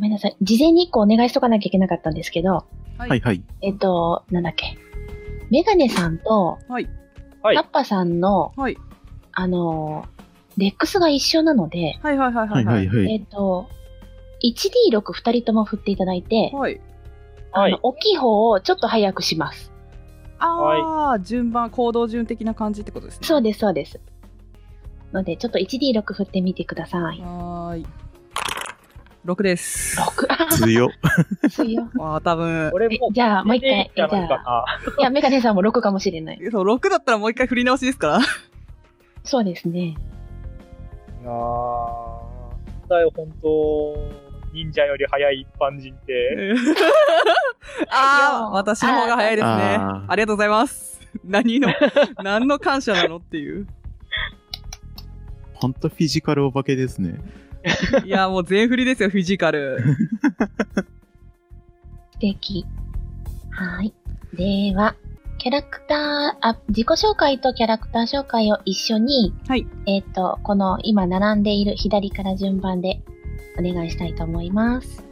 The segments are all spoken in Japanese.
ごめんなさい。事前に1個お願いしとかなきゃいけなかったんですけど、ははいはい。えっと、なんだっけ。メガネさんと、はい。はいタッパさんの、はい。あのー、レックスが一緒なので、はいはいはいははいいは。はいいはい。えっと、1D6 二人とも振っていただいて、はい。はいあの、大きい方をちょっと早くします。ああ、順番、行動順的な感じってことですね。そうです、そうです。ので、ちょっと 1D6 振ってみてください。はーい。6です。6、あ強。強いよ。あ あ、多分。え俺もう、じゃあもう一回じゃないや、メガネさんも6かもしれない。そう、6だったらもう一回振り直しですから。そうですね。いやー、だよ、本当忍者より早い一般人って、ああ、私の方が早いですね。ありがとうございます。何の、何の感謝なのっていう。ほんとフィジカルお化けですね。いや、もう全振りですよ、フィジカル。素敵。はい。では、キャラクター、あ、自己紹介とキャラクター紹介を一緒に、はい。えっ、と、この今並んでいる左から順番でお願いしたいと思います。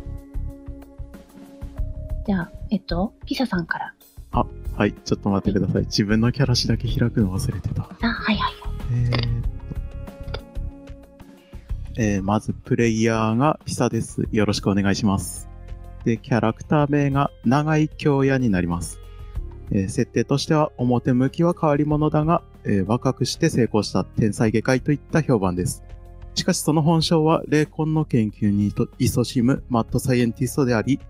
じゃあ、えっと、ピサさんから。はい、ちょっと待ってください。自分のキャラ紙だけ開くの忘れてた。あ、はいはい。えー。えーまず、プレイヤーがピサです。よろしくお願いします。で、キャラクター名が長井京也になります。えー設定としては、表向きは変わり者だが、えー若くして成功した天才外科医といった評判です。しかしその本性は霊魂の研究にと勤しむマッドサイエンティストであり、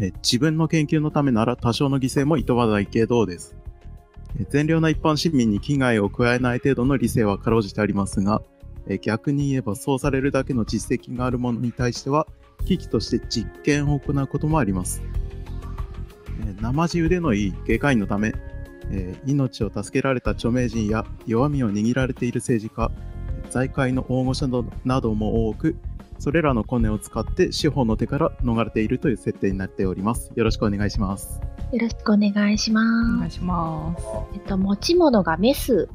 え自分の研究のためなら多少の犠牲も厭わないけどです。善良な一般市民に危害を加えない程度の理性はかろうじてありますが、えー逆に言えばそうされるだけの実績があるものに対しては、危機として実験を行うこともあります。えー生地腕のいい外科医のため、えー命を助けられた著名人や弱みを握られている政治家、財界の大御所などなども多く、それらのコネを使って司法の手から逃れているという設定になっております。よろしくお願いします。よろしくお願いしおます。願いします。えっと、持ち物がメス。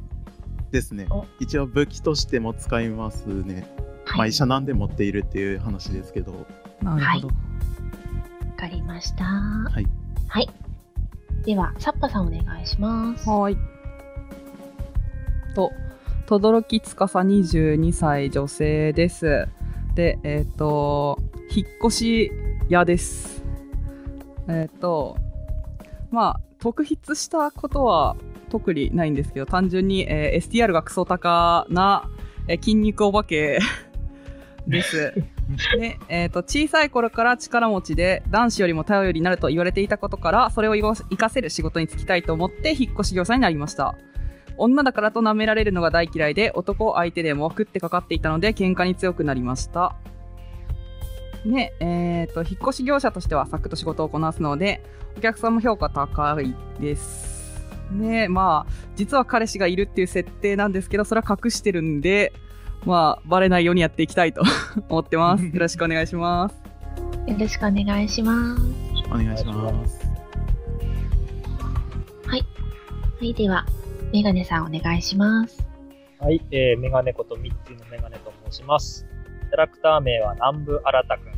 ですねお。一応武器としても使いますね。まあ医者なんで持っているっていう話ですけど。なるほど。わかりました。はい。はい。では、サッパさんお願いします。はーい。と、轟司22歳女性です。で、えっ、と、引っ越し屋です。えっ、と、まあ、特筆したことは特にないんですけど、単純に、えー STR がクソ高な、えー筋肉お化け です。で、えっ、と、小さい頃から力持ちで男子よりも頼りになると言われていたことから、それを活かせる仕事に就きたいと思って引っ越し業者になりました。女だからと舐められるのが大嫌いで、男相手でも食ってかかっていたので、喧嘩に強くなりました。で、えっ、と、引っ越し業者としてはサクッと仕事をこなすので、お客さんも評価高いです。で、まあ、実は彼氏がいるっていう設定なんですけど、それは隠してるんで、まあ、バレないようにやっていきたいと 思ってます。よろしくお願いします。よろしくお願いします。お願いします。はい、では、メガネさんお願いします。はい、えー、メガネことミッツーのメガネと申します。キャラクター名は南部新くん。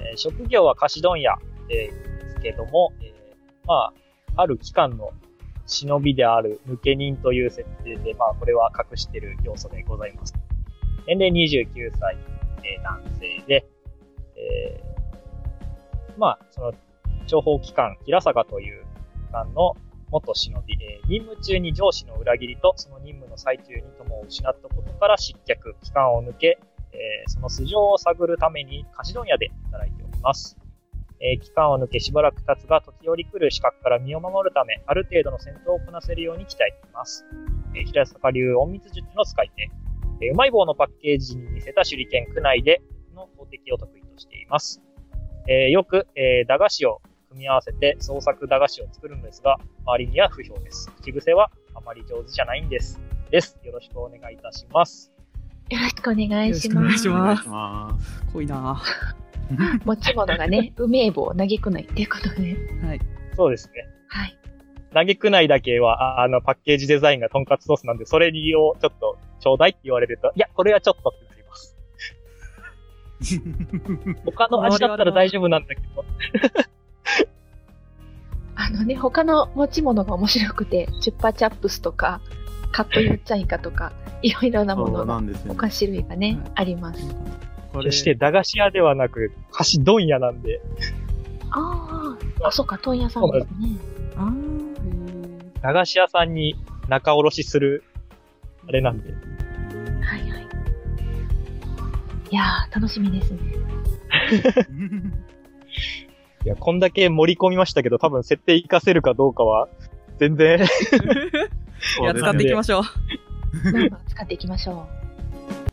えー職業は菓子問屋、えーですけども、えーまあ、ある機関の忍びである抜け人という設定で、まあ、これは隠してる要素でございます。年齢29歳、えー男性で、えーまあ、その、情報機関、平坂という機関の元忍び、えー任務中に上司の裏切りとその任務の最中に友を失ったことから失脚、期間を抜け、えーその素性を探るために菓子問屋で働いております。えー期間を抜けしばらく経つが時折来る資格から身を守るため、ある程度の戦闘をこなせるように鍛えています。えー平坂流隠密術の使い手、えーうまい棒のパッケージに似せた手裏剣区内での投擲を得意としています。えーよく、えー駄菓子を組み合わせて創作駄菓子を作るのですが、周りには不評です。口癖はあまり上手じゃないんです。です。よろしくお願いいたします。よろしくお願いしよろます。しくお願いしお願いします。濃いな持ち物がね、うめえ棒、嘆くないっていうことで。はい。そうですね。はい。嘆くないだけは、ああの、パッケージデザインがトンカツソースなんで、それをちょっと、ちょうだいって言われると、いや、これはちょっとってなります。他の味だったら大丈夫なんだけど。あのね、他の持ち物が面白くて、チュッパチャップスとか、カットユッチャイカとか、いろいろなもそうなのが、んですよね。お菓子類がね、はいあります。これ決して駄菓子屋ではなく、菓子問屋なんで、ああ、あ、そうか、問屋さんですね。駄菓子屋さんに仲卸しする、あれなんで。はいはい。いやー、楽しみですね。いや、こんだけ盛り込みましたけど、多分設定活かせるかどうかは、全然、いや、使っていきましょう。使っていきましょ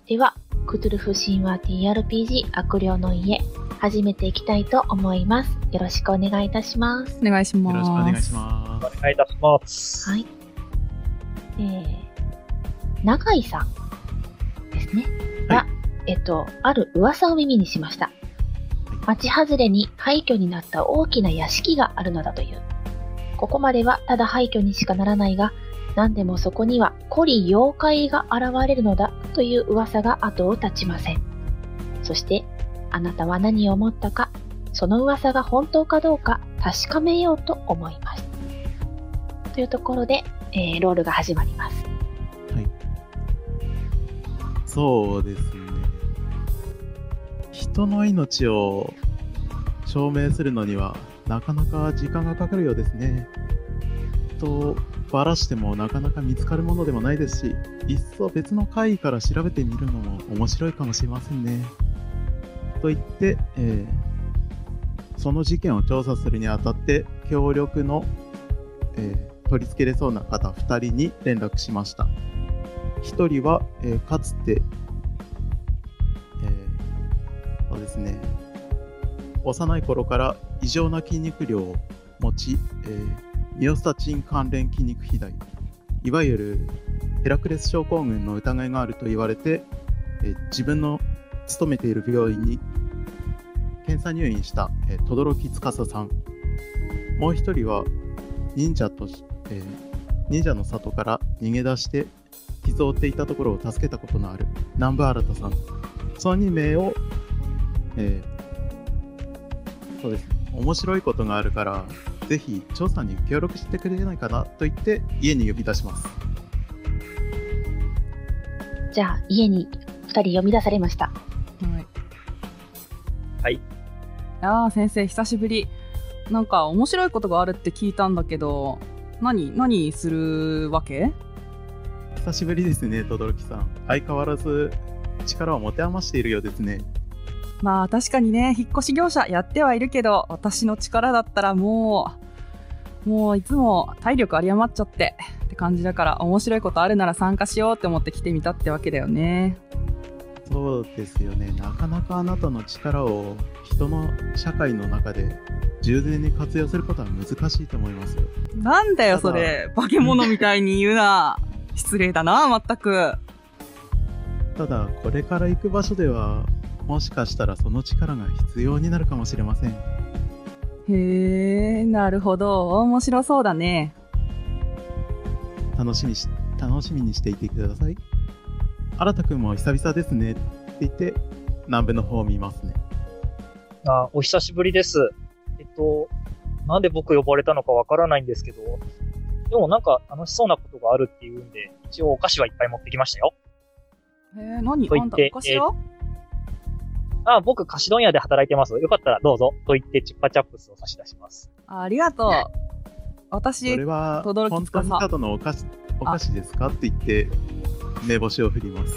う。では、クトゥルフ神話 TRPG 悪霊の家、始めていきたいと思います。よろしくお願いいたします。お願いします。よろしくお願いします。お願いいたします。はい。えー、永井さんですね。はいが、えっと、ある噂を耳にしました。町外れに廃墟になった大きな屋敷があるのだという。ここまではただ廃墟にしかならないが、何でもそこには古里妖怪が現れるのだという噂が後を絶ちません。そして、あなたは何を思ったか、その噂が本当かどうか確かめようと思います。というところで、えーロールが始まります。はい。そうですね。人の命を証明するのにはなかなか時間がかかるようですね。と、ばらしてもなかなか見つかるものでもないですし、いっそ別の会議から調べてみるのも面白いかもしれませんね。と言って、えーその事件を調査するにあたって協力の、えー取り付けれそうな方2人に連絡しました。1人は、えーかつて、えーそうですね、幼い頃から異常な筋肉量を持ち、えーミオスタチン関連筋肉肥大、いわゆるヘラクレス症候群の疑いがあると言われて、え自分の勤めている病院に検査入院した、え、轟司さん。もう一人は忍者と、え忍者の里から逃げ出して傷を負っていたところを助けたことのある南部新さん。その2名を、えーそうです、面白いことがあるから、ぜひ調査に協力してくれないかなと言って家に呼び出します。じゃあ、家に二人呼び出されました。はい。はい。ああ、先生、久しぶり。なんか面白いことがあるって聞いたんだけど、何、何するわけ？久しぶりですね、轟さん。相変わらず力を持て余しているようですね。まあ確かにね、引っ越し業者やってはいるけど、私の力だったらもう、もういつも体力有り余っちゃってって感じだから、面白いことあるなら参加しようって思って来てみたってわけだよね。そうですよね。なかなかあなたの力を人の社会の中で充電に活用することは難しいと思いますよ。なんだよ、それ。化け物みたいに言うな。失礼だな、まったく。ただ、これから行く場所では、もしかしたらその力が必要になるかもしれません。へえ、なるほど。面白そうだね。楽しみし、楽しみにしていてください。新田くんも久々ですねって言って、南部の方を見ますね。あ、お久しぶりです。えっと、なんで僕呼ばれたのかわからないんですけど、でもなんか楽しそうなことがあるっていうんで、一応お菓子はいっぱい持ってきましたよ。へえ、何？あんたと言ってお菓子屋？あ、僕菓子問屋で働いてます。よかったらどうぞ。と言ってチュッパチャップスを差し出します。あありがとう。私それ、は、轟本当にただのお菓子、お菓子ですか？って言って、目星を振ります。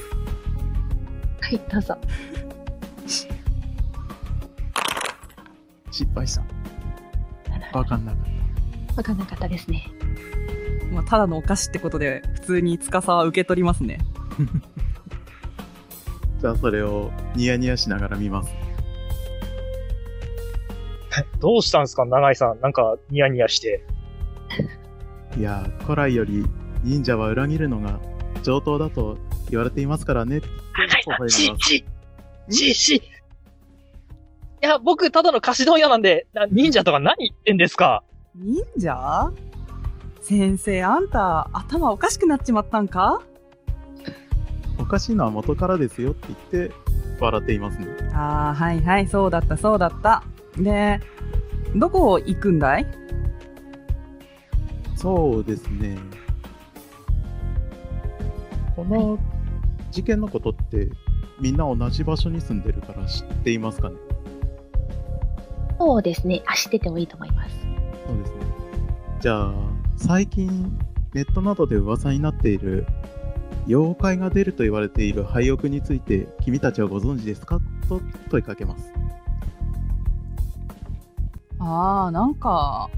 はい、どうぞ。失敗した。わかんなかっわかんなかったですね。まあ、ただのお菓子ってことで、普通に司は受け取りますね。た。じゃあそれをニヤニヤしながら見ます。どうしたんですか長井さん。なんかニヤニヤして。いやー、古来より忍者は裏切るのが上等だと言われていますからね。長井さん、微笑みしま、すし、し、し。いや、僕、ただの菓子問屋なんで、な忍者とか何言ってんですか？忍者？先生、あんた、頭おかしくなっちまったんか？おかしいのは元からですよって言って、笑っていますね。ああ、はいはい、そうだった、そうだった。で、どこ行くんだい？そうですね。この事件のことって、みんな同じ場所に住んでるから知っていますかね？そうですね。あ、知っててもいいと思います。そうですね。じゃあ、最近、ネットなどで噂になっている、妖怪が出ると言われている廃屋について、君たちはご存知ですか？と問いかけます。ああ、なんか、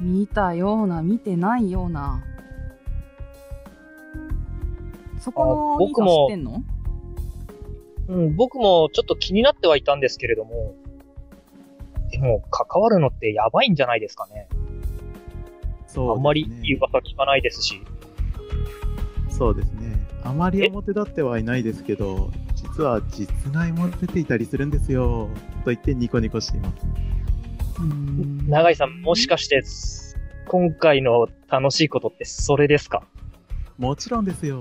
見たような、見てないような。そこあの僕も知ってんの？うん、僕もちょっと気になってはいたんですけれども、でも、関わるのってやばいんじゃないですかね。そうですね。あんまりいい噂聞かないですし。そうですね。あまり表立ってはいないですけど、実は実害も出ていたりするんですよ。と言ってニコニコしています。うーん長井さん、もしかして、今回の楽しいことってそれですか？もちろんですよ。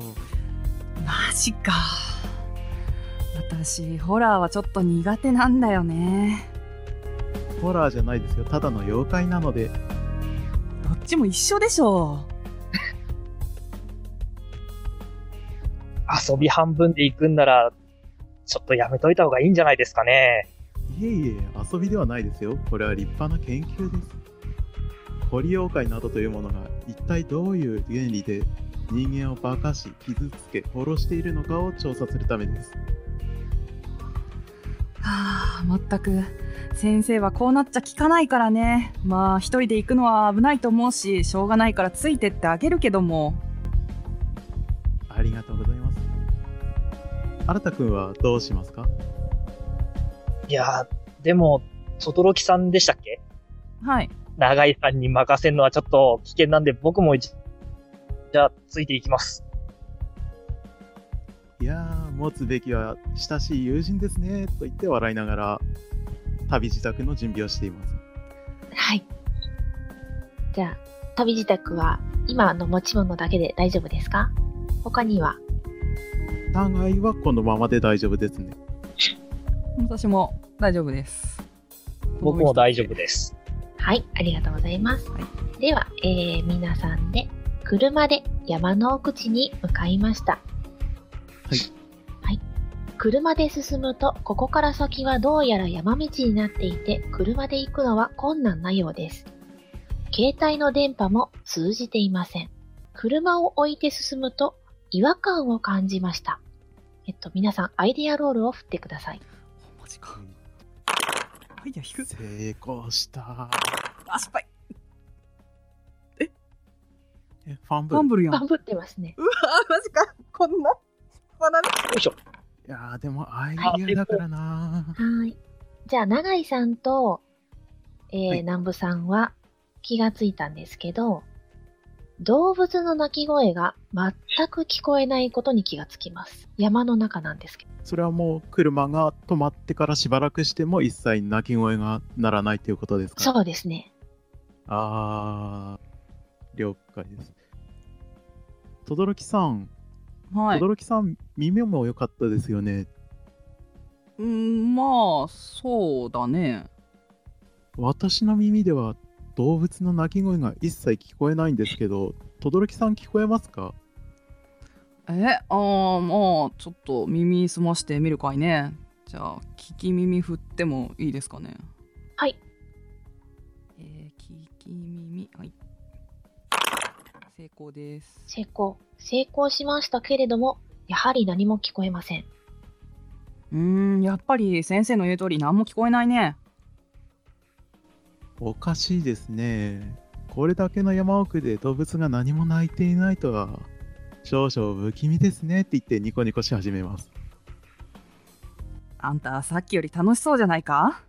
マジか。私、ホラーはちょっと苦手なんだよね。ホラーじゃないですよ。ただの妖怪なので、どっちも一緒でしょ。遊び半分で行くんなら、ちょっとやめといた方がいいんじゃないですかね。いえいえ、遊びではないですよ。これは立派な研究です。コリ妖怪などというものが一体どういう原理で人間を化かし、傷つけ、殺しているのかを調査するためです。はあ、まったく。先生はこうなっちゃ聞かないからね。まあ、一人で行くのは危ないと思うし、しょうがないからついてってあげるけども。ありがとうございます。新田くんはどうしますか？いやー、でも、轟さんでしたっけ？はい。長井さんに任せるのはちょっと危険なんで、僕も一じゃあ、ついていきます。いやー、持つべきは親しい友人ですね、と言って笑いながら、旅支度の準備をしています。はい。じゃあ、旅自宅は今の持ち物だけで大丈夫ですか？他には？長井はこのままで大丈夫ですね。私も大丈夫です。僕も大丈夫です。はい、ありがとうございます。はいでは、えー、皆さんで車で山の奥地に向かいました。はい。はい。車で進むと、ここから先はどうやら山道になっていて、車で行くのは困難なようです。携帯の電波も通じていません。車を置いて進むと、違和感を感じました。えっと、皆さん、アイデアロールを振ってください。マジか。アイデア引く？成功した。あ、失敗。え、ファンブルファンブルやん。うわ頑張ってますね。マジか。こんな？よいしょ。いやー、でもアイディアだからなはい。じゃあ、永井さんと、えーはい南部さんは気がついたんですけど、動物の鳴き声が全く聞こえないことに気がつきます。山の中なんですけど。それはもう車が止まってからしばらくしても一切鳴き声が鳴らないということですか？そうですね。あー、了解です。轟さん、はい。轟さん、耳も良かったですよね。うん、まあ、そうだね。私の耳では動物の鳴き声が一切聞こえないんですけど、轟さん聞こえますか？え、あー、まあ、ちょっと耳澄ましてみるかいね。じゃあ、聞き耳振ってもいいですかね？はい。えー、聞き耳、はい。成功です。成功。成功しましたけれども、やはり何も聞こえません。うーん、やっぱり先生の言う通り何も聞こえないね。おかしいですね。これだけの山奥で動物が何も鳴いていないとは、少々不気味ですねって言ってニコニコし始めます。あんた、さっきより楽しそうじゃないか？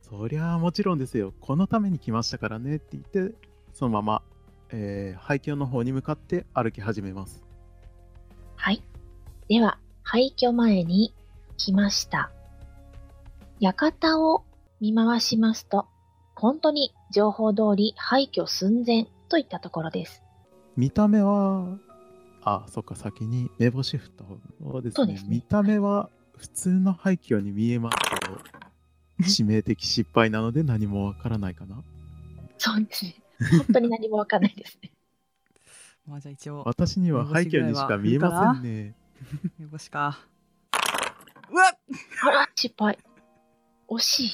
そりゃあもちろんですよ。このために来ましたからねって言って、そのまま、えー、廃墟の方に向かって歩き始めます。はい。では、廃墟前に来ました。館を見回しますと、本当に情報通り廃墟寸前といったところです。見た目は、あ、そっか、先に目星振った方ですね。そうですね見た目は普通の廃墟に見えますけど、致命的失敗なので何もわからないかなそうですね。本当に何もわかんないですね。まあじゃあ一応、私には廃墟にしか見えませんね。目星か。うわっあら、失敗。惜しい。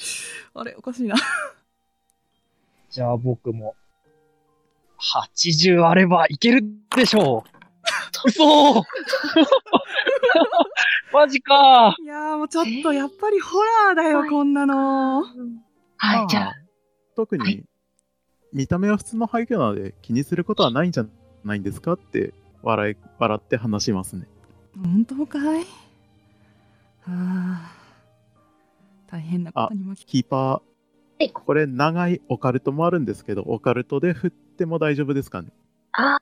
あれおかしいな。じゃあ僕も、80あればいけるでしょう。嘘マジかいやーもうちょっとやっぱりホラーだよ、はいこんなの。はい、じゃあ、特に、はい見た目は普通の廃墟なので気にすることはないんじゃないんですかって笑い笑って話しますね。本当かい？はあ。大変なことに巻きキーパー、はいこれ長いオカルトもあるんですけど、オカルトで振っても大丈夫ですかね？あ、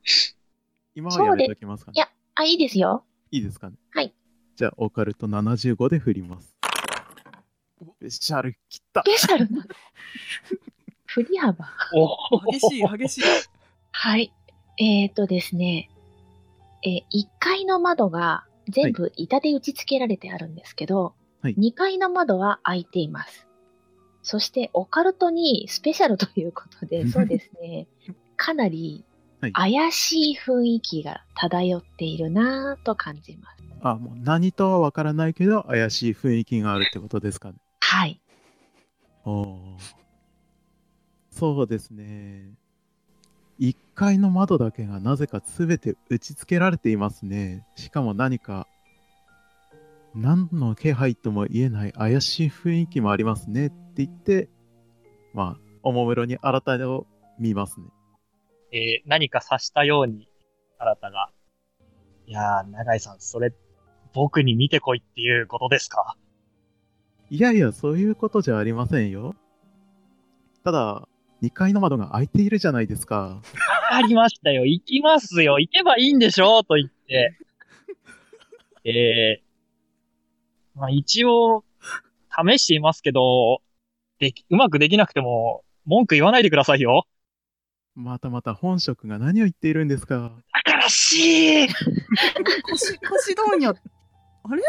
今はやめときますかね？いやあ、いいですよ。いいですかね？はい。じゃあ、オカルト75で振ります。スペシャル切ったスペシャル？な。振り幅？お激しい、激しい。はい。えーとですね、えー、1階の窓が全部板で打ち付けられてあるんですけど、はい2階の窓は開いています。そして、オカルトにスペシャルということで、そうですね、かなりはい怪しい雰囲気が漂っているなぁと感じます。あ、もう何とはわからないけど、怪しい雰囲気があるってことですかね。はい。おーそうですね。1階の窓だけがなぜか全て打ち付けられていますね。しかも何か、何の気配とも言えない怪しい雰囲気もありますねって言って、まあ、おもむろに新たを見ますね。えー何か察したように、あなたが、いやー、長井さん、それ、僕に見てこいっていうことですか？いやいや、そういうことじゃありませんよ。ただ、2階の窓が開いているじゃないですか。わかりましたよ。行きますよ。行けばいいんでしょ？と言って。えー、まあ一応、試していますけど、でき、うまくできなくても、文句言わないでくださいよ。またまた本職が何を言っているんですか。だからしい腰、腰問屋。あれ？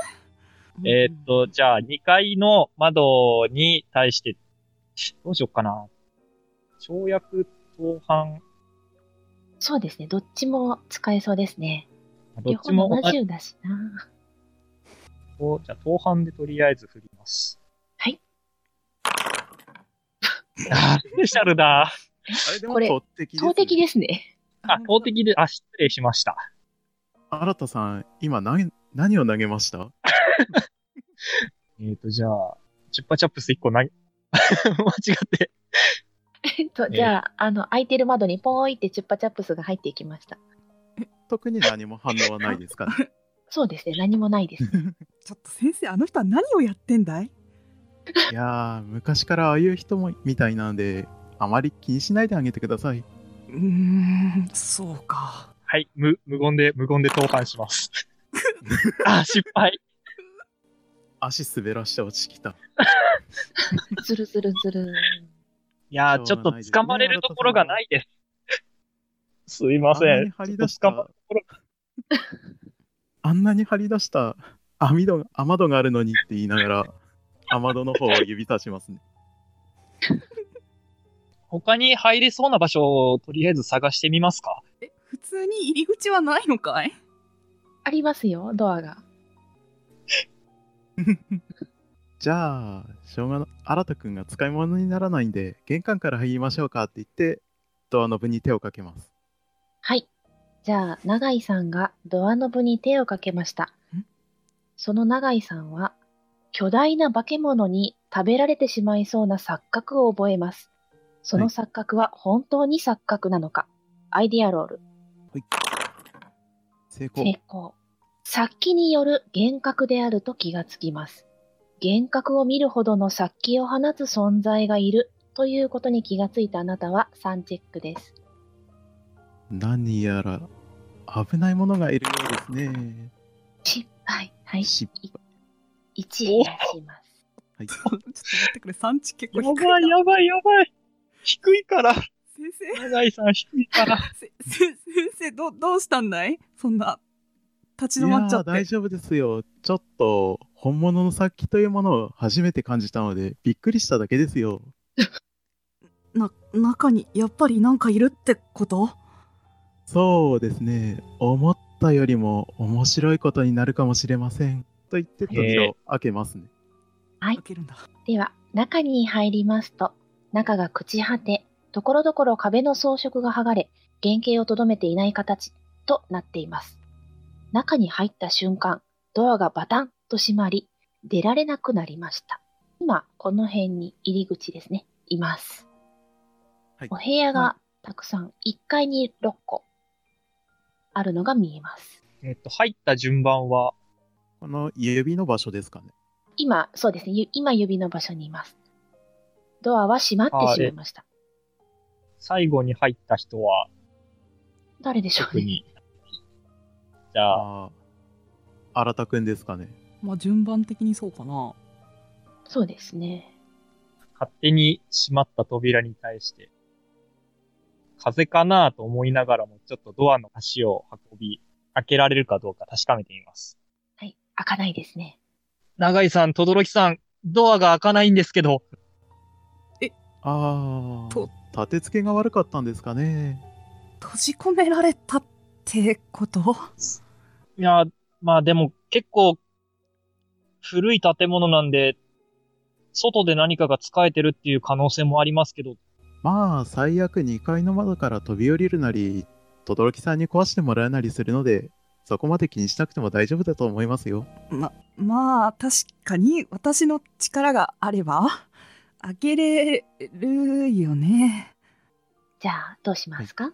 えーっと、じゃあ、2階の窓に対して、どうしよっかな。跳躍、当反、そうですね。どっちも使えそうですね。どっちも両方同じ70だしな。と、じゃあ、当反でとりあえず振ります。はい。あー、スペシャルだ。あれでもこれ投擲です、投擲ですね。あ、投擲で、あ、失礼しました。新田さん、今何、何を投げました？えっ、と、じゃあ、チュッパチャップス1個な、間違って。えっと、じゃあ、あの、開いてる窓にポーイってチュッパチャップスが入っていきました。特に何も反応はないですかね？そうですね。何もないです。ちょっと先生、あの人は何をやってんだい？いやー、昔からああいう人もみたいなんで、あまり気にしないであげてください。うーん、そうか。はい、無、無言で、無言で投函します。あ、失敗。足滑らして落ちてきた。ズルズルズル。いやー、ちょっと掴まれるところがないです。すいませあん。張り出しちょっと掴また、あんなに張り出した網戸が、雨戸があるのにって言いながら、雨戸の方を指さしますね。他に入れそうな場所をとりあえず探してみますか？え、普通に入り口はないのかい？ありますよ、ドアが。じゃあ、しょうがな、新田くんが使い物にならないんで、玄関から入りましょうかって言って、ドアノブに手をかけます。はい。じゃあ、永井さんがドアノブに手をかけましたん？その永井さんは、巨大な化け物に食べられてしまいそうな錯覚を覚えます。その錯覚は本当に錯覚なのか？アイディアロール。成功。成功。殺気による幻覚であると気がつきます。幻覚を見るほどの殺気を放つ存在がいるということに気がついたあなたは3チェックです。何やら危ないものがいるようですね。失敗。はい。失1減らします。敗。ちょっと待ってくれ、産地結構や低いな。ばいやばいやばい。低いから。先生、長井さん低いから。せせ先生、ど、どうしたんだい？そんな、立ち止まっちゃって。いやー大丈夫ですよ。ちょっと本物の殺気というものを初めて感じたので、びっくりしただけですよ。な、中にやっぱりなんかいるってこと？そうですね。思ったよりも面白いことになるかもしれません。と言って扉を開けますね。はい開けるんだ。では、中に入りますと、中が朽ち果て、ところどころ壁の装飾が剥がれ、原型をとどめていない形となっています。中に入った瞬間、ドアがバタンと閉まり、出られなくなりました。今、この辺に入り口ですね、います。はいお部屋がたくさん、1階に6個あるのが見えます。えっと、入った順番は、この指の場所ですかね。今、そうですね、ゆ今指の場所にいます。ドアは閉まってしまいました。最後に入った人は、誰でしょうね。じゃあ。新田くんですかね。まあ順番的にそうかな。そうですね。勝手に閉まった扉に対して、風かなと思いながらも、ちょっとドアの足を運び、開けられるかどうか確かめてみます。はい。開かないですね。長井さん、轟さん、ドアが開かないんですけど、ああと。立て付けが悪かったんですかね。閉じ込められたってこと？いや、まあでも結構、古い建物なんで、外で何かが使えてるっていう可能性もありますけど、まあ、最悪2階の窓から飛び降りるなり、轟さんに壊してもらうなりするので、そこまで気にしなくても大丈夫だと思いますよ。ま、まあ確かに私の力があれば開けれるよね。じゃあ、どうしますか、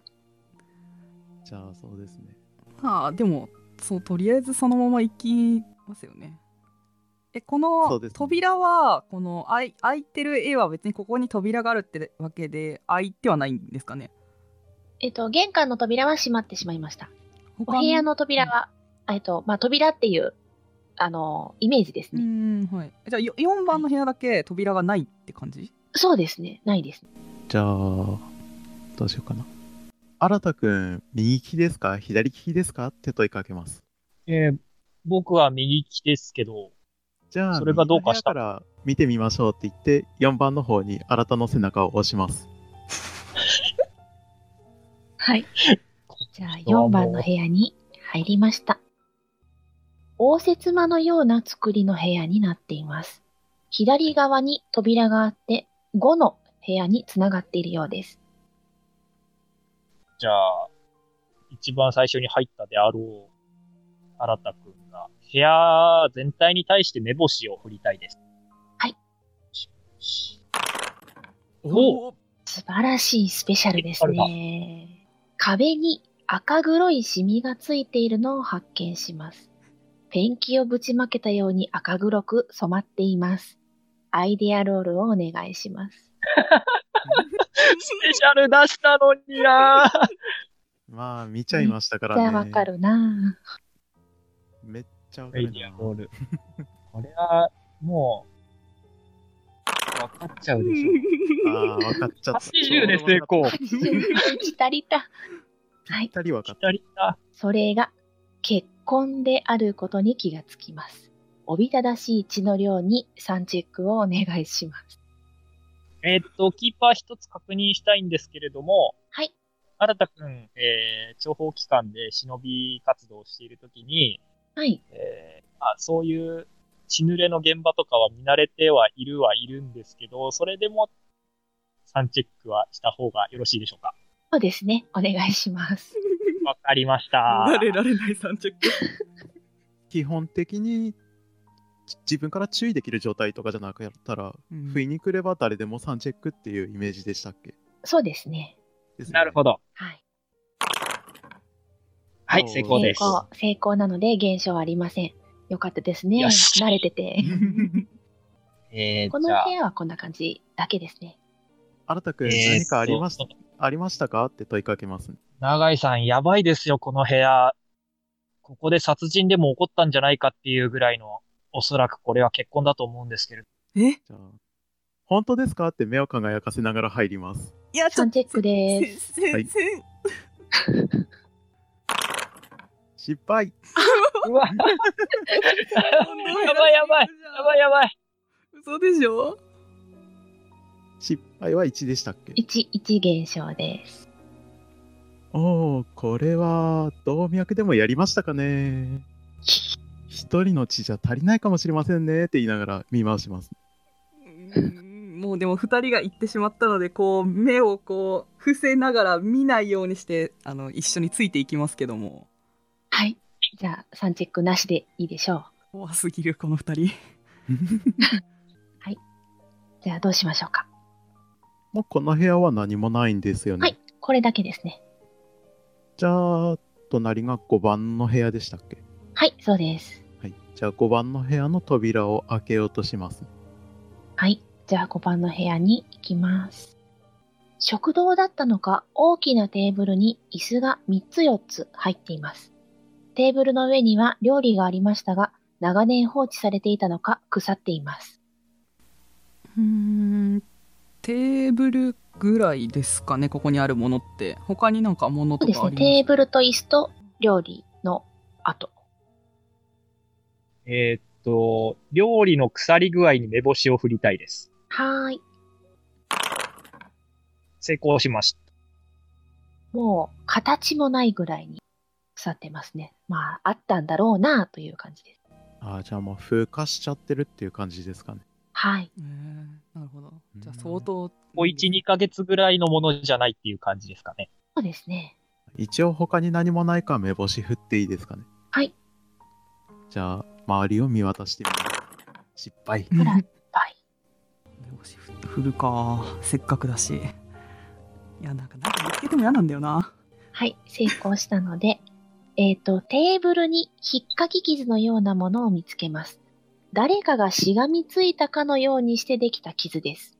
じゃあ、そうですね。まあでもそうとりあえずそのまま行きますよね。えこその扉はこの開い開いてる絵は別にここに扉があるってわけで開いてはないんですかね？えっと、玄関の扉は閉まってしまいました。お他部屋の扉は、えっと、まあ、扉っていう、あの、イメージですうね。んはいじゃあよ4番の部屋だけ扉がないって感じ？そうですね。ないです。じゃあ、どうしようかな。新田くん、右利きですか？左利きですか？って問いかけます。えー僕は右利きですけど、じゃあ、それがどうかしたら見てみましょうって言って、4番の方に新田の背中を押します。はい。じゃあ、4番の部屋に入りました。応接間のような作りの部屋になっています。左側に扉があって、5の部屋につながっているようです。じゃあ、一番最初に入ったであろう、新田くんが、部屋全体に対して目星を振りたいです。はいお素晴らしいスペシャルですね。壁に赤黒いシミがついているのを発見します。ペンキをぶちまけたように赤黒く染まっています。アイデアロールをお願いします。スペシャル出したのになぁ まあ、見ちゃいましたからね。じゃあわかるなちゃわかるな。ディアロール。これは、もう、わかっちゃうでしょ。ああ、わかっちゃった。80で成功。80来たりた。はい。二人わかった。左だ。それが結婚であることに気がつきます。おびただしい血の量に3チェックをお願いします。えーっと、キーパー一つ確認したいんですけれども、はい。新田くん、えー、諜報機関で忍び活動をしているときに、はい。えーあ、そういう血濡れの現場とかは見慣れてはいるはいるんですけど、それでも3チェックはした方がよろしいでしょうか？そうですね。お願いします。わかりました。慣れられない3チェック。基本的にち自分から注意できる状態とかじゃなかったら、うん不意に来れば誰でも3チェックっていうイメージでしたっけ？そうですね。ですよねなるほど。はい。はい、成功です。成功。成功なので減少はありません。よかったですね。慣れてて。えー、この部屋はこんな感じだけですね。新田くん、えーっと何かありました、ありましたか？って問いかけます。長井さん、やばいですよ、この部屋。ここで殺人でも起こったんじゃないかっていうぐらいの、おそらくこれは結婚だと思うんですけれど。え？じゃあ、本当ですか？って目を輝かせながら入ります。いや、ちょ3チェックです。せせはいせ 失敗うわ。やばいやばい。やばいやばい。嘘でしょ？失敗は1でしたっけ？1、1減少です。おー、これは、動脈でもやりましたかね？一人の血じゃ足りないかもしれませんねって言いながら見回します。うんもうでも2人が行ってしまったのでこう目をこう伏せながら見ないようにしてあの一緒についていきますけどもはい。じゃあ、3チェックなしでいいでしょう。怖すぎるこの2人 じゃあ、どうしましょうか。もうこの部屋は何もないんですよね。はい。これだけですね。じゃあ、隣が5番の部屋でしたっけ？はい、そうです。はい。じゃあ5番の部屋の扉を開けようとします。はい。じゃあ5番の部屋に行きます。食堂だったのか、大きなテーブルに椅子が3つ4つ入っています。テーブルの上には料理がありましたが、長年放置されていたのか腐っています。うーんテーブルぐらいですかねここにあるものって他になんかものそうですね。とかあります？テーブルと椅子と料理の後。えーっと、料理の腐り具合に目星を振りたいです。はーい。成功しました。もう、形もないぐらいに腐ってますね。まあ、あったんだろうなという感じです。ああ、じゃあもう風化しちゃってるっていう感じですかね。はい。なるほどじゃあうん相当もう1、2ヶ月ぐらいのものじゃないっていう感じですかね。そうですね。一応他に何もないか目星振っていいですかね。はい。じゃあ、周りを見渡してみます。失敗。うんあら、はい。目星振るかせっかくだしいやなんかなんか見つけても嫌なんだよなはい、成功したので、えっ、と、テーブルに引っかき傷のようなものを見つけます。誰かがしがみついたかのようにしてできた傷です。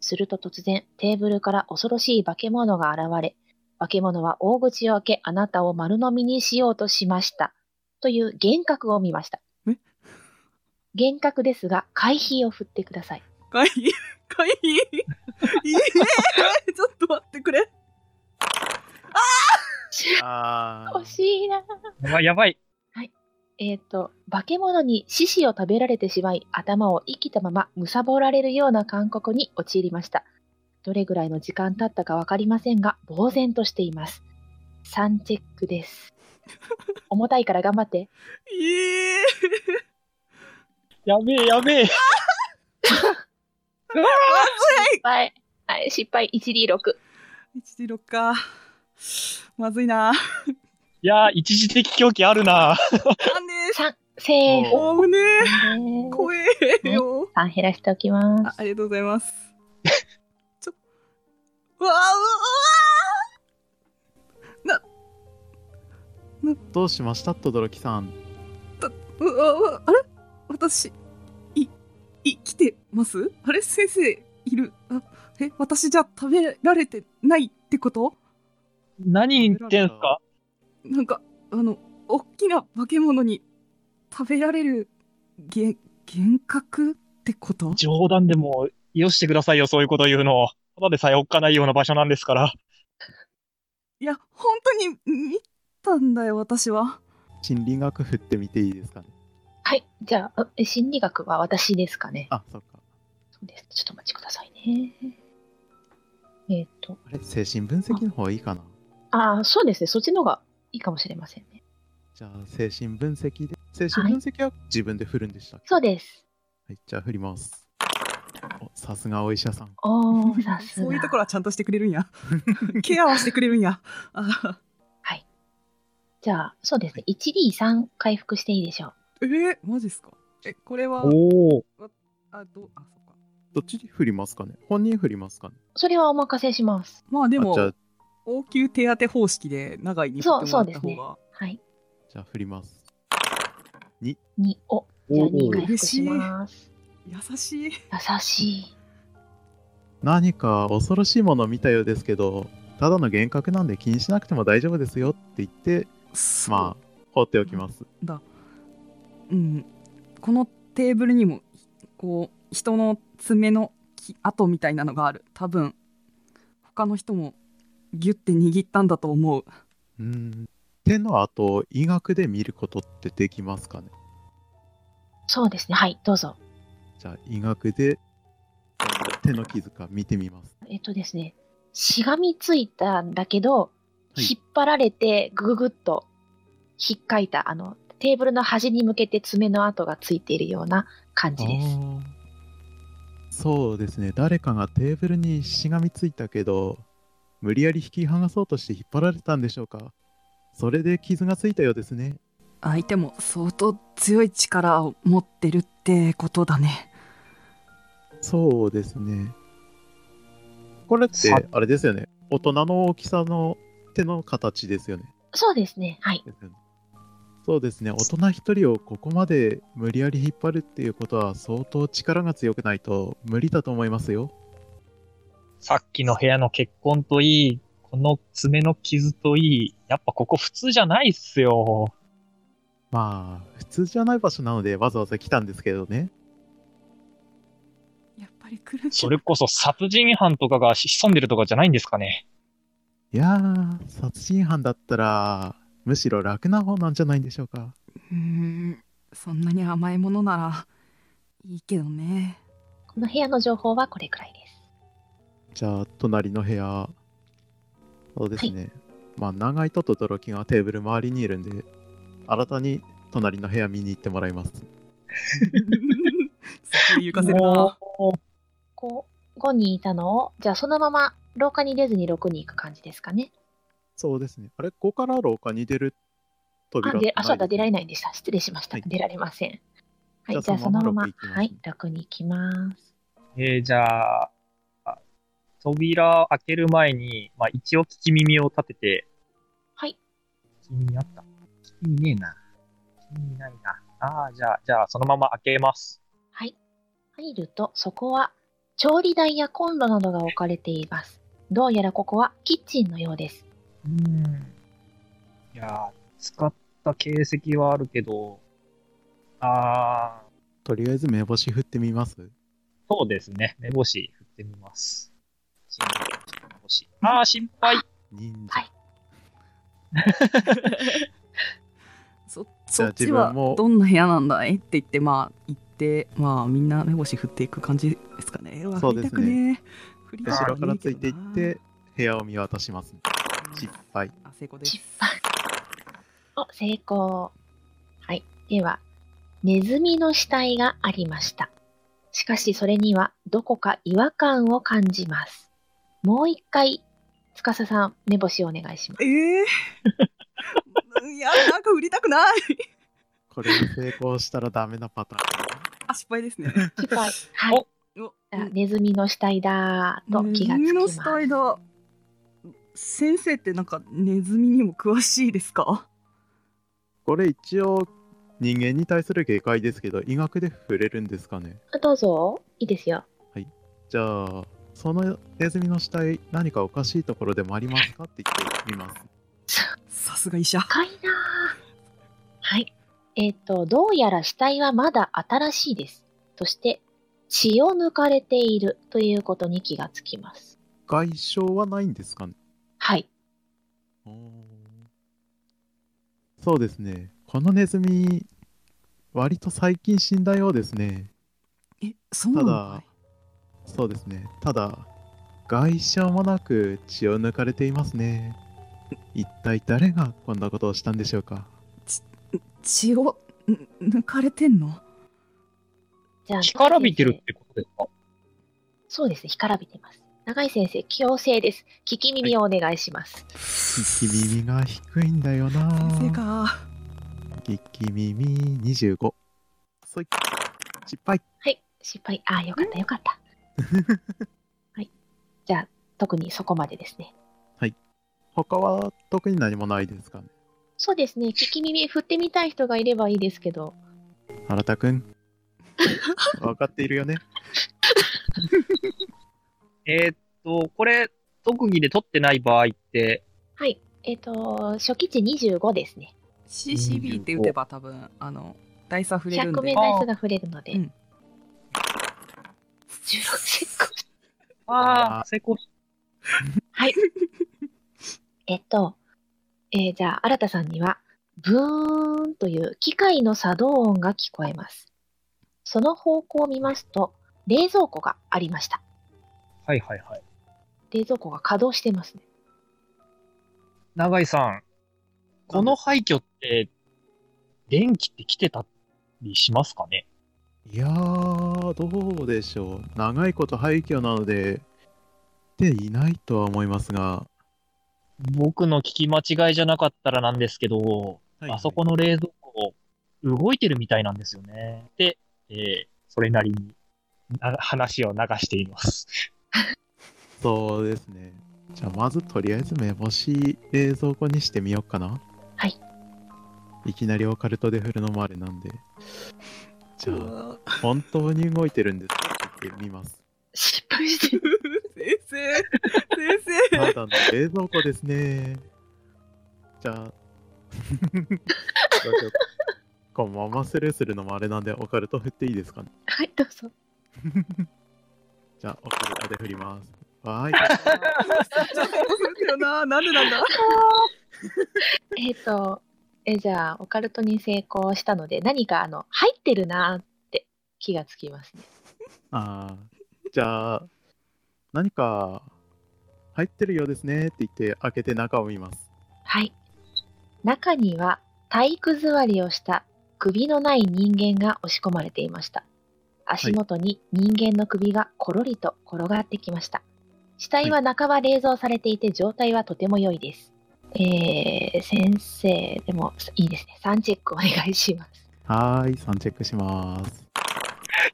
すると突然、テーブルから恐ろしい化け物が現れ、化け物は大口を開け、あなたを丸飲みにしようとしました。という幻覚を見ましたえ？幻覚ですが、回避を振ってください。かいいかいいいえちょっと待ってくれあ惜しいな。やばい、やばい。えっ、と、化け物に獅子を食べられてしまい、頭を生きたまま貪られるような感覚に陥りました。どれぐらいの時間経ったかわかりませんが、呆然としています。3チェックです。重たいから頑張って。いえやべえ、やべえ。失敗。はい、失敗 1D6。1D6 か まずいな。いやー、一時的狂気あるな。なんで？3、セーフ。おうねね怖えよ。3減らしておきます。あありがとうございます。ちょ、うわうわどうしました？とどろきさん。うわうわうわあれ？私、い、い、来てます？あれ？先生、いる？あ、え、私じゃ食べられてないってこと？何言ってんすか？なんか、あの、大きな化け物に食べられる、げ、幻覚ってこと？冗談でも、よしてくださいよ、そういうこと言うの。ただでさえおっかないような場所なんですから。いや、本当に見たんだよ、私は。心理学振ってみていいですかね？はい。じゃあ、え心理学は私ですかね？あ、そっか。そうです。ちょっとお待ちくださいね。えっ、と、あれ、精神分析の方がいいかな？ああ、そうですね。そっちの方がいいかもしれませんね。じゃあ、精神分析で。精神分析は自分で振るんでしたっけ？そうです。はい、じゃあ振ります。おさすがお医者さん。おー、さすが。そういうところはちゃんとしてくれるんや。ケアはしてくれるんや。あじゃあ、そうですね。1D3 回復していいでしょう。えー、マジっすか？え、これは、おー。あ、ど、あ、そっか。どっちに振りますかね？本人振りますかね？それはお任せします。まあでもあじゃ、あ、応急手当方式で長いに振ってもらったそうそうですね方が。はい。じゃあ振ります。2、お、じゃあおー2回復します。優しい。優しい。何か恐ろしいものを見たようですけど、ただの幻覚なんで気にしなくても大丈夫ですよって言って、まあ、放っておきます。だ。うん。このテーブルにも、こう、人の爪のき跡みたいなのがある。多分、他の人もギュッて握ったんだと思う。うーん。手の跡を医学で見ることってできますかね？そうですね。はい、どうぞ。じゃあ、医学で手の傷か見てみます。えっとですね、しがみついたんだけど、はい引っ張られてぐぐぐっと引っかいた、あの、テーブルの端に向けて爪の跡がついているような感じです。そうですね。誰かがテーブルにしがみついたけど、無理やり引き剥がそうとして引っ張られたんでしょうか？それで傷がついたようですね。相手も相当強い力を持ってるってことだね。そうですね。これってさ、あれですよね。大人の大きさの手の形ですよね。そうですね。はい。そうですね。大人一人をここまで無理やり引っ張るっていうことは相当力が強くないと無理だと思いますよ。さっきの部屋の結婚といい、この爪の傷といい、やっぱここ普通じゃないっすよ。まあ、普通じゃない場所なのでわざわざ来たんですけどね。やっぱり来るそれこそ殺人犯とかが潜んでるとかじゃないんですかね。いやー、殺人犯だったら、むしろ楽な方なんじゃないんでしょうか。うーんそんなに甘いものならいいけどね。この部屋の情報はこれくらいです。じゃあ、隣の部屋。そうですね。まあ、長井ととどろきがテーブル周りにいるんで、新たに隣の部屋見に行ってもらいます。そこ行かせるな。もうこう、5人いたの？を、じゃあそのまま廊下に出ずに6に行く感じですかね。そうですね。あれ、ここから廊下に出る扉？あ、であ、そうだ、出られないないんでした。失礼しました。はい出られません。はい、じゃあそのまま、そのまま6行きますはい、6に行きます。えー、じゃあ、あ扉開ける前に、まあ一応聞き耳を立てて、はい。聞き耳あった聞き耳ねえな。聞き耳ないな。ああ、じゃあ、じゃあそのまま開けます。はい。入ると、そこは、調理台やコンロなどが置かれています。どうやらここはキッチンのようです。うーん。いやー、使った形跡はあるけど、あー、とりあえず目星振ってみます？そうですね。目星振ってみます。新目星。あー、心配。忍者。はい そそっちは自分もどんな部屋なんだいって言ってまあ言ってまあみんな目星振っていく感じですかね。わそうですね後ろからついていっなて、部屋を見渡します。失敗。あ成功です失。敗。お、成功。はい。では、ネズミの死体がありました。しかしそれにはどこか違和感を感じます。もう一回、司さん、目星をお願いします。ええ いやなんか振りたくない。これで成功したらダメなパターン。あ失敗ですね。失敗。はい。おあネズミの死体だーと気がつきネズミの死ます。体だ。先生ってなんかネズミにも詳しいですか？これ一応、人間に対する警戒ですけど、医学で触れるんですかね？どうぞ。いいですよ。じゃあ、そのネズミの死体、何かおかしいところでもありますか？って言ってみます。さすが医者。深いなーはい。えっ、と、どうやら死体はまだ新しいです。そして、血を抜かれているということに気がつきます。外傷はないんですかね？はい。そうですね。このネズミ、割と最近死んだようですね。えそうなたのだ、そうですね。ただ、外傷もなく血を抜かれていますね。一体誰がこんなことをしたんでしょうか？血をん抜かれてんの？じゃあ、干からびてるってことですか？そうですね。干からびてます。長井先生、強制です。聞き耳をお願いします。聞き耳が低いんだよな。先生か。聞き耳25。そい。失敗。はい。失敗。ああ、よかった、よかった。はい。じゃあ、特にそこまでですね。他は特に何もないですかね？そうですね。聞き耳振ってみたい人がいればいいですけど。新田くん。分かっているよね？えーっと、これ、特技で取ってない場合って、はい。えっ、と、初期値25ですね。CCB って打てば多分あのダイスは触れるん100で名。台数が触れるので。うん16成功ああ、成功しはい。えっと、えーじゃあ、新田さんには、ブーンという機械の作動音が聞こえます。その方向を見ますと、冷蔵庫がありました。はいはいはい。冷蔵庫が稼働してますね。永井さん、この廃墟って、電気って来てたりしますかね？いやー、どうでしょう。長いこと廃墟なので、来ていないとは思いますが、僕の聞き間違いじゃなかったらなんですけど、はいあそこの冷蔵庫、動いてるみたいなんですよね。で、えーそれなりにな話を流しています。そうですね。じゃあ、まずとりあえず目星冷蔵庫にしてみようかな。はい。いきなりオカルトで振るのもあれなんで。じゃあ、本当に動いてるんですか？ってみます。失敗してる。先生先生ただの冷蔵庫ですね。じゃあ、このままスルーするのもあれなんで、オカルト振っていいですかね。はい、どうぞ。じゃあ、オカルトで振ります。わーい。そうだよななんでなんだえっ、と、えじゃあ、オカルトに成功したので、何かあの、入ってるなーって気がつきますね。あーじゃあ、何か入ってるようですねって言って開けて中を見ます。はい。中には体育座りをした首のない人間が押し込まれていました。足元に人間の首がコロリと転がってきました。死体は半ば冷蔵されていて状態はとても良いです。えー、先生、でもいいですね。3チェックお願いします。はーい、3チェックします。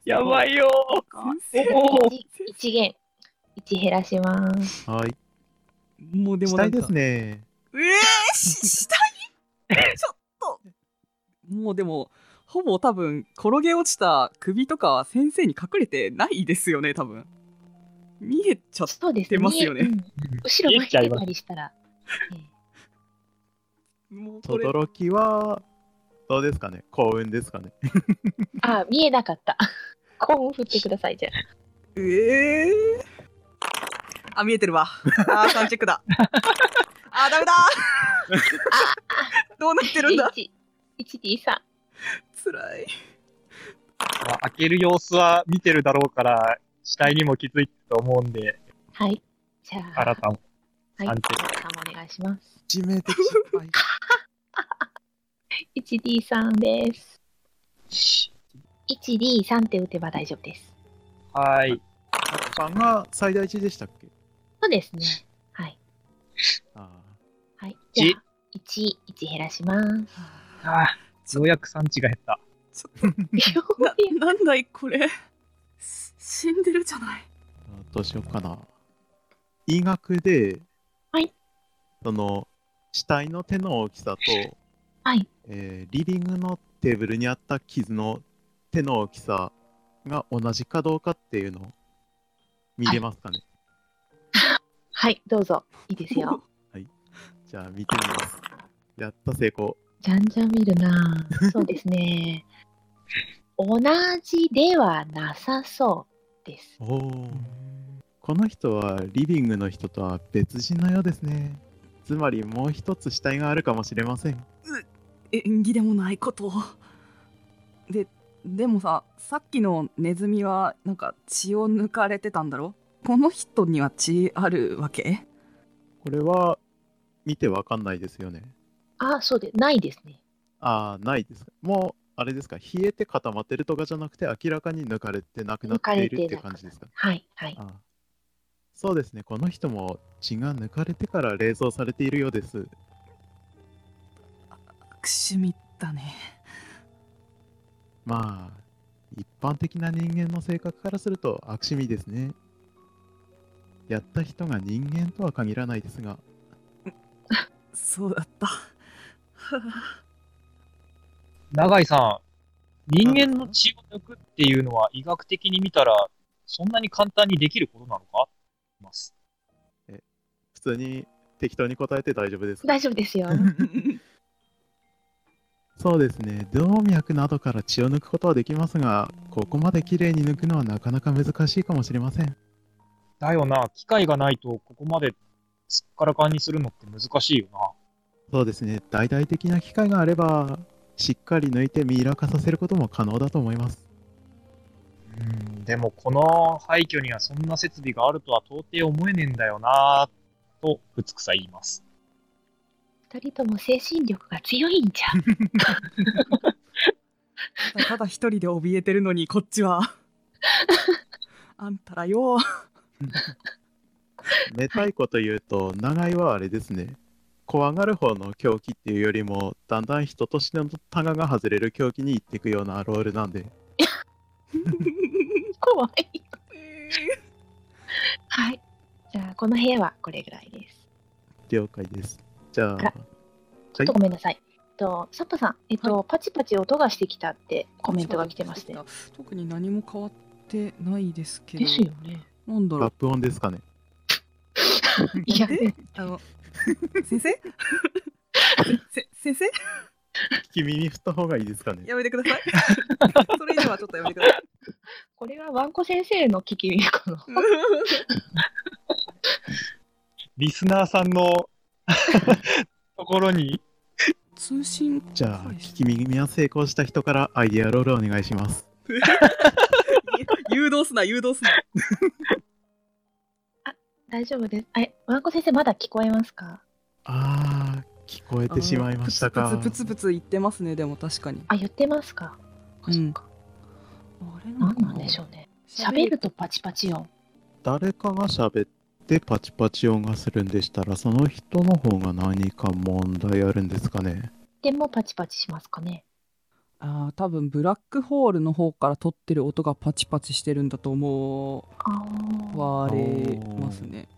やばいよー 1, 減。1減らします。はーい。生もうでもなんかですね。えー、ししたいちょっともうでもほぼ多分転げ落ちた首とかは先生に隠れてないですよね多分見えちゃっそうですね。出ますよね見えうん後ろ向いてたりしたら。ええもうこきは、どうですかね？幸運ですかね？あ、見えなかった。コーン振ってください、じゃあ。ええあ見えてるわあー3チェックだ あーダメだどうなってるんだ？1, 1D3。つらいまあ開ける様子は見てるだろうから、死体にも気づいてると思うんで、はい。じゃあ、新たも。はい。安定さんもお願いします。致命的失敗。1D3 です。1D3 って打てば大丈夫です。はい。3が最大値でしたっけ？そうですね。はい。あはい。じゃあ、1、1減らします。ああ、ようやく産地が減った。な なんだいこれし死んでるじゃないーどうしようかな。医学で、はい。その、死体の手の大きさと、はい。えーリビングのテーブルにあった傷の手の大きさが同じかどうかっていうのを見れますかね、はい、どうぞ。いいですよ。じゃあ見てみます。やった成功。じゃんじゃん見るなぁそうですね。同じではなさそうです。おお。この人はリビングの人とは別人のようですね。つまりもう一つ死体があるかもしれません。縁起でもないことをででもささっきのネズミはなんか血を抜かれてたんだろ？この人には血あるわけ？これは見てわかんないですよね。あ、そうで、ないですね。ああ、ないですか。もう、あれですか、冷えて固まってるとかじゃなくて、明らかに抜かれてなくなっているって感じですか？はい、はい。ああそうですね、この人も血が抜かれてから冷蔵されているようです。悪趣味だね。まあ、一般的な人間の性格からすると悪趣味ですね。やった人が人間とは限らないですが、そうだった。永井さん、人間の血を抜くっていうのは医学的に見たら、そんなに簡単にできることなのか？ます。普通に適当に答えて大丈夫ですか？大丈夫ですよ。そうですね、動脈などから血を抜くことはできますが、ここまで綺麗に抜くのはなかなか難しいかもしれません。だよな、機械がないとここまですっからかんにするのって難しいよな。そうですね。大々的な機会があれば、しっかり抜いてミイラ化させることも可能だと思います。うん、でもこの廃墟にはそんな設備があるとは到底思えねえんだよなぁと、ぶつくさ言います。二人とも精神力が強いんじゃん。ただ一人で怯えてるのにこっちは あんたらよ めたいこと言うと、長井はあれですね。怖がる方の狂気っていうよりも、だんだん人としてのタガが外れる狂気に行っていくようなロールなんで、怖い。はい。じゃあ、この部屋はこれぐらいです。了解です。じゃあ、あらちょっとごめんなさい。えっと、サッパさん、えっと、パチパチ音がしてきたってコメントが来てますね。特に何も変わってないですけどですよね。なんだろうラップ音ですかね。いや、であの先生？せ 先生？聞き耳振った方がいいですかね？やめてください それ以上はちょっとやめてくださいこれはワンコ先生の聞き耳かな。リスナーさんの ところに、通信じゃあ、聞き耳は成功した人からアイディアロールお願いします。誘導すな誘導すな大丈夫です。え、ワンコ先生まだ聞こえますか？あー、聞こえてしまいましたか？プツプツプツプツ言ってますねでも確かにあ、言ってますか？うん。あれ何なんでしょうね。喋るとパチパチ音。誰かが喋ってパチパチ音がするんでしたら、その人の方が何か問題あるんですかね？でもパチパチしますかね。あー多分ブラックホールの方から取ってる音がパチパチしてるんだと思われますね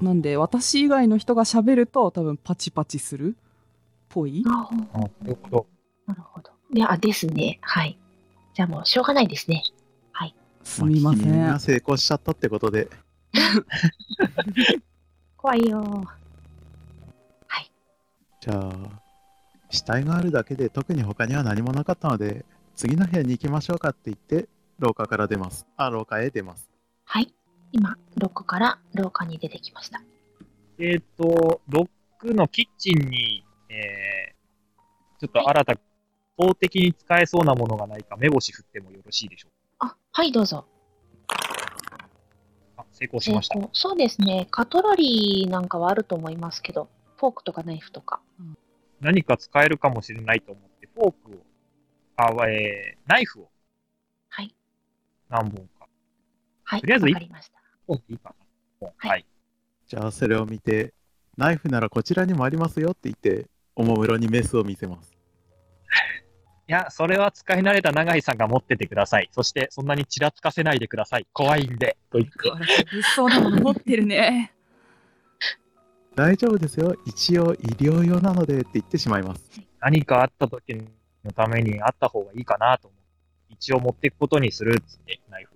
なんで私以外の人が喋ると多分パチパチするっぽいあー。なるほど。なるほど。で、あ、ですね。はい。じゃあもうしょうがないですね。すみません聞き耳が成功しちゃったってことで、怖いよー。はい。じゃあ、死体があるだけで特に他には何もなかったので、次の部屋に行きましょうかって言って、廊下から出ます。あ、廊下へ出ます。はい。今、ロックから廊下に出てきました。えっ、と、ロックのキッチンに、えー、ちょっと新た、法的に使えそうなものがないか目星振ってもよろしいでしょうあ、はい、どうぞ。か。あ、成功しました。そうですね。カトラリーなんかはあると思いますけど、フォークとかナイフとか。何か使えるかもしれないと思って、フォークを、あ、えー、ナイフをはい。何本か。はい。とりあえずいいかな。はいはい。じゃあ、それを見て、ナイフならこちらにもありますよって言って、おもむろにメスを見せます。いや、それは使い慣れた永井さんが持っててください。そして、そんなにちらつかせないでください。怖いんで。と言って物騒なもの持ってるね大丈夫ですよ。一応医療用なのでって言ってしまいます。何かあった時のためにあった方がいいかなと思って、一応持っていくことにするっつって、ナイフを。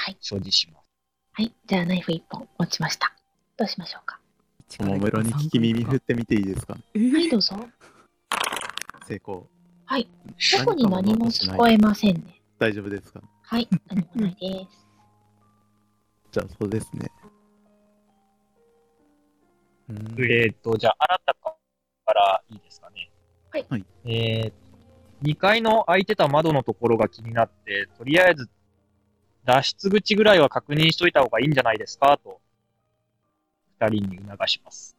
はい。所持します。はい。じゃあナイフ1本持ちました。どうしましょうか？おもむろに聞き耳振ってみていいですか？えーはい、どうぞ。成功。はい。特に何も聞こえませんね。大丈夫ですか？はい。何もないです。じゃあ、そうですね。うーんえっ、と、じゃあ、新たからいいですかね。はいはいえー、2階の開いてた窓のところが気になって、とりあえず、脱出口ぐらいは確認しといた方がいいんじゃないですかと、二人に促します。